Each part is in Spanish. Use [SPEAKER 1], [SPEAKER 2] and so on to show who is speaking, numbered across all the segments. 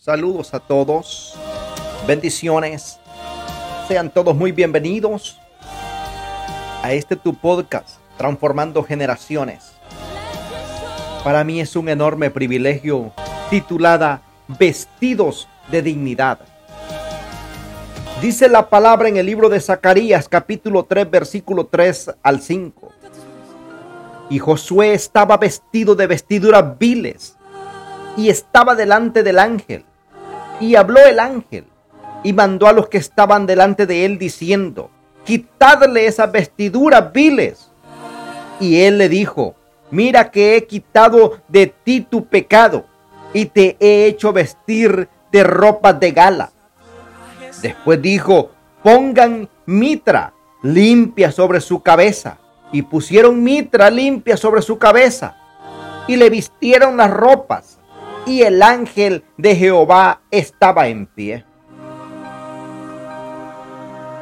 [SPEAKER 1] Saludos a todos. Bendiciones. Sean todos muy bienvenidos a este tu podcast, Transformando Generaciones. Para mí es un enorme privilegio titulada Vestidos de Dignidad. Dice la palabra en el libro de Zacarías capítulo 3 versículo 3 al 5. Y Josué estaba vestido de vestiduras viles y estaba delante del ángel. Y habló el ángel y mandó a los que estaban delante de él diciendo, quitadle esas vestiduras viles. Y él le dijo, mira que he quitado de ti tu pecado y te he hecho vestir de ropas de gala. Después dijo, pongan mitra limpia sobre su cabeza. Y pusieron mitra limpia sobre su cabeza. Y le vistieron las ropas y el ángel de Jehová estaba en pie.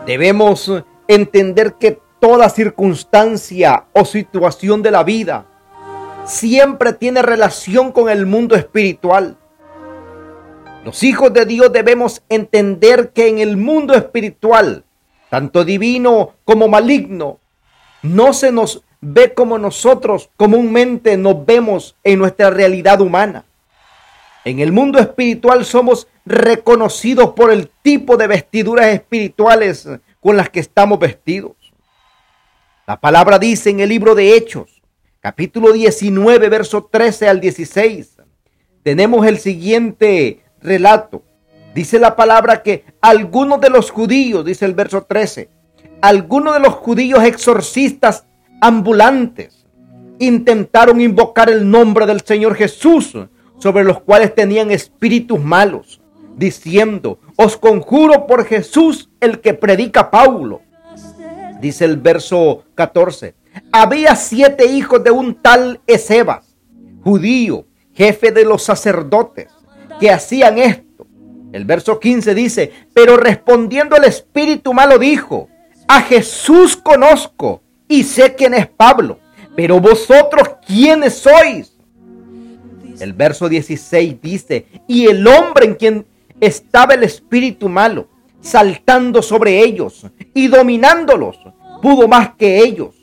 [SPEAKER 1] Debemos entender que toda circunstancia o situación de la vida siempre tiene relación con el mundo espiritual. Los hijos de Dios debemos entender que en el mundo espiritual, tanto divino como maligno, no se nos ve como nosotros comúnmente nos vemos en nuestra realidad humana. En el mundo espiritual somos reconocidos por el tipo de vestiduras espirituales con las que estamos vestidos. La palabra dice en el libro de Hechos, capítulo 19, verso 13 al 16. Tenemos el siguiente relato. Dice la palabra que algunos de los judíos, dice el verso 13, algunos de los judíos exorcistas ambulantes intentaron invocar el nombre del Señor Jesús sobre los cuales tenían espíritus malos, diciendo, os conjuro por Jesús el que predica Paulo. Dice el verso 14, había siete hijos de un tal Esebas, judío, jefe de los sacerdotes, que hacían esto. El verso 15 dice, pero respondiendo el espíritu malo dijo, a Jesús conozco y sé quién es Pablo, pero vosotros quiénes sois. El verso 16 dice, y el hombre en quien estaba el espíritu malo, saltando sobre ellos y dominándolos, pudo más que ellos,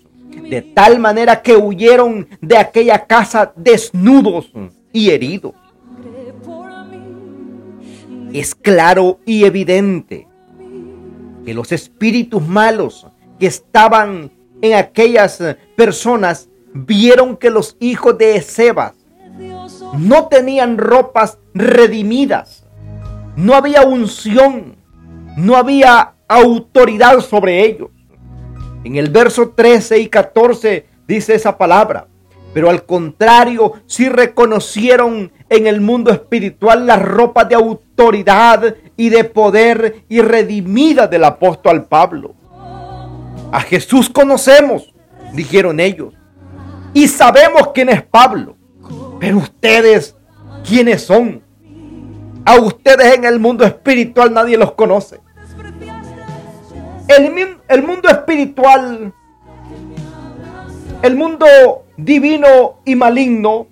[SPEAKER 1] de tal manera que huyeron de aquella casa desnudos y heridos. Es claro y evidente que los espíritus malos que estaban en aquellas personas vieron que los hijos de Ezebas no tenían ropas redimidas, no había unción, no había autoridad sobre ellos. En el verso 13 y 14 dice esa palabra, pero al contrario, sí reconocieron en el mundo espiritual las ropas de autoridad y de poder y redimida del apóstol Pablo. A Jesús conocemos, dijeron ellos, y sabemos quién es Pablo. Pero ustedes, ¿quiénes son? A ustedes en el mundo espiritual nadie los conoce. El, el mundo espiritual, el mundo divino y maligno,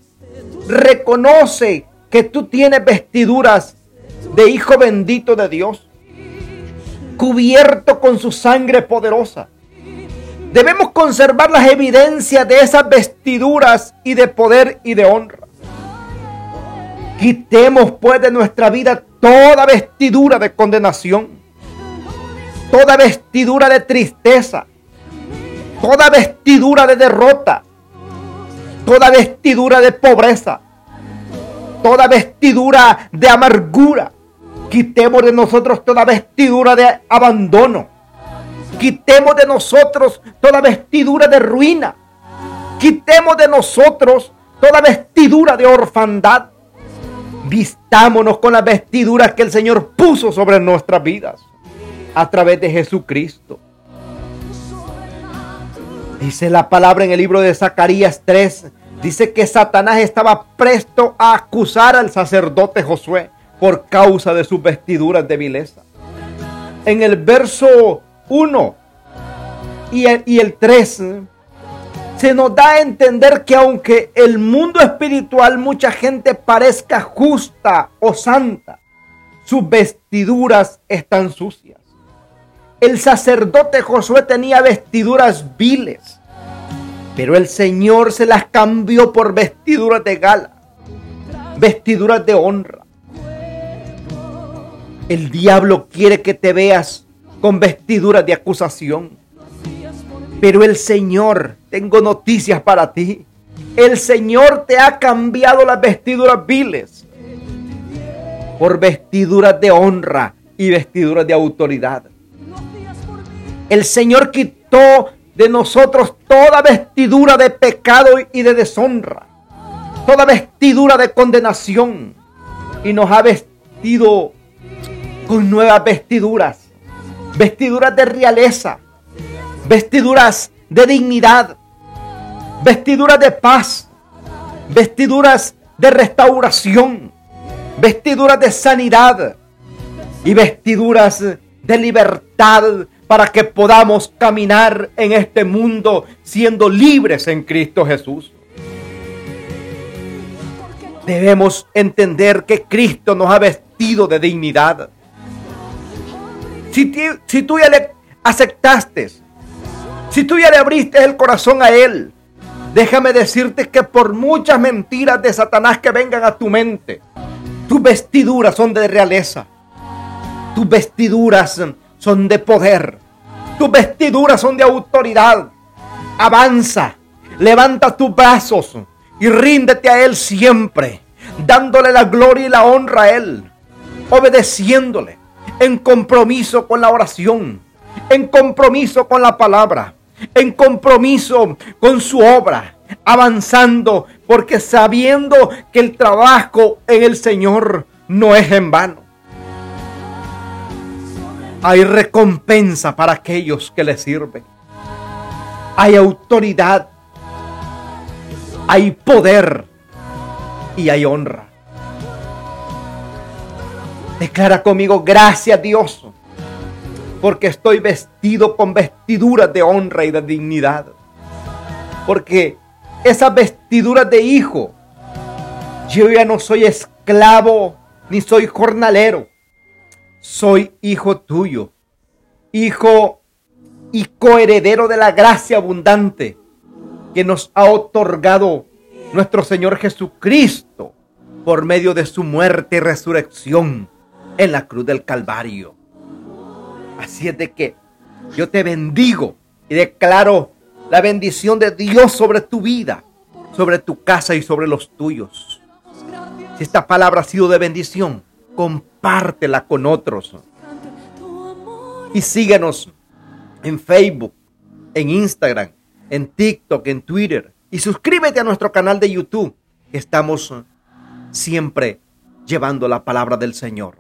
[SPEAKER 1] reconoce que tú tienes vestiduras de hijo bendito de Dios, cubierto con su sangre poderosa. Debemos conservar las evidencias de esas vestiduras y de poder y de honra. Quitemos pues de nuestra vida toda vestidura de condenación, toda vestidura de tristeza, toda vestidura de derrota, toda vestidura de pobreza, toda vestidura de amargura. Quitemos de nosotros toda vestidura de abandono. Quitemos de nosotros toda vestidura de ruina. Quitemos de nosotros toda vestidura de orfandad. Vistámonos con las vestiduras que el Señor puso sobre nuestras vidas a través de Jesucristo. Dice la palabra en el libro de Zacarías 3. Dice que Satanás estaba presto a acusar al sacerdote Josué por causa de sus vestiduras de vileza. En el verso 1 y el, y el 3 se nos da a entender que aunque el mundo espiritual mucha gente parezca justa o santa, sus vestiduras están sucias. El sacerdote Josué tenía vestiduras viles, pero el Señor se las cambió por vestiduras de gala, vestiduras de honra. El diablo quiere que te veas con vestiduras de acusación. Pero el Señor, tengo noticias para ti. El Señor te ha cambiado las vestiduras viles por vestiduras de honra y vestiduras de autoridad. El Señor quitó de nosotros toda vestidura de pecado y de deshonra, toda vestidura de condenación y nos ha vestido con nuevas vestiduras, vestiduras de realeza, vestiduras de dignidad, vestiduras de paz, vestiduras de restauración, vestiduras de sanidad y vestiduras de libertad para que podamos caminar en este mundo siendo libres en Cristo Jesús. Debemos entender que Cristo nos ha vestido de dignidad. Si, si tú ya aceptaste, si tú ya le abriste el corazón a Él, déjame decirte que por muchas mentiras de Satanás que vengan a tu mente, tus vestiduras son de realeza. Tus vestiduras son de poder. Tus vestiduras son de autoridad. Avanza, levanta tus brazos y ríndete a Él siempre, dándole la gloria y la honra a Él, obedeciéndole en compromiso con la oración, en compromiso con la palabra, en compromiso con su obra, avanzando, porque sabiendo que el trabajo en el Señor no es en vano. Hay recompensa para aquellos que le sirven. Hay autoridad. Hay poder. Y hay honra. Declara conmigo, gracias Dios, porque estoy vestido con vestiduras de honra y de dignidad. Porque esas vestiduras de hijo, yo ya no soy esclavo ni soy jornalero soy hijo tuyo, hijo y coheredero de la gracia abundante que nos ha otorgado nuestro Señor Jesucristo por medio de su muerte y resurrección en la cruz del Calvario. Así es de que yo te bendigo y declaro la bendición de Dios sobre tu vida, sobre tu casa y sobre los tuyos. Si esta palabra ha sido de bendición, compártela con otros. Y síguenos en Facebook, en Instagram, en TikTok, en Twitter. Y suscríbete a nuestro canal de YouTube. Estamos siempre llevando la palabra del Señor.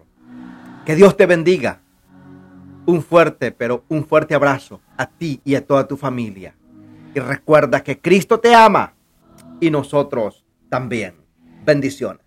[SPEAKER 1] Que Dios te bendiga. Un fuerte, pero un fuerte abrazo a ti y a toda tu familia. Y recuerda que Cristo te ama y nosotros también. Bendiciones.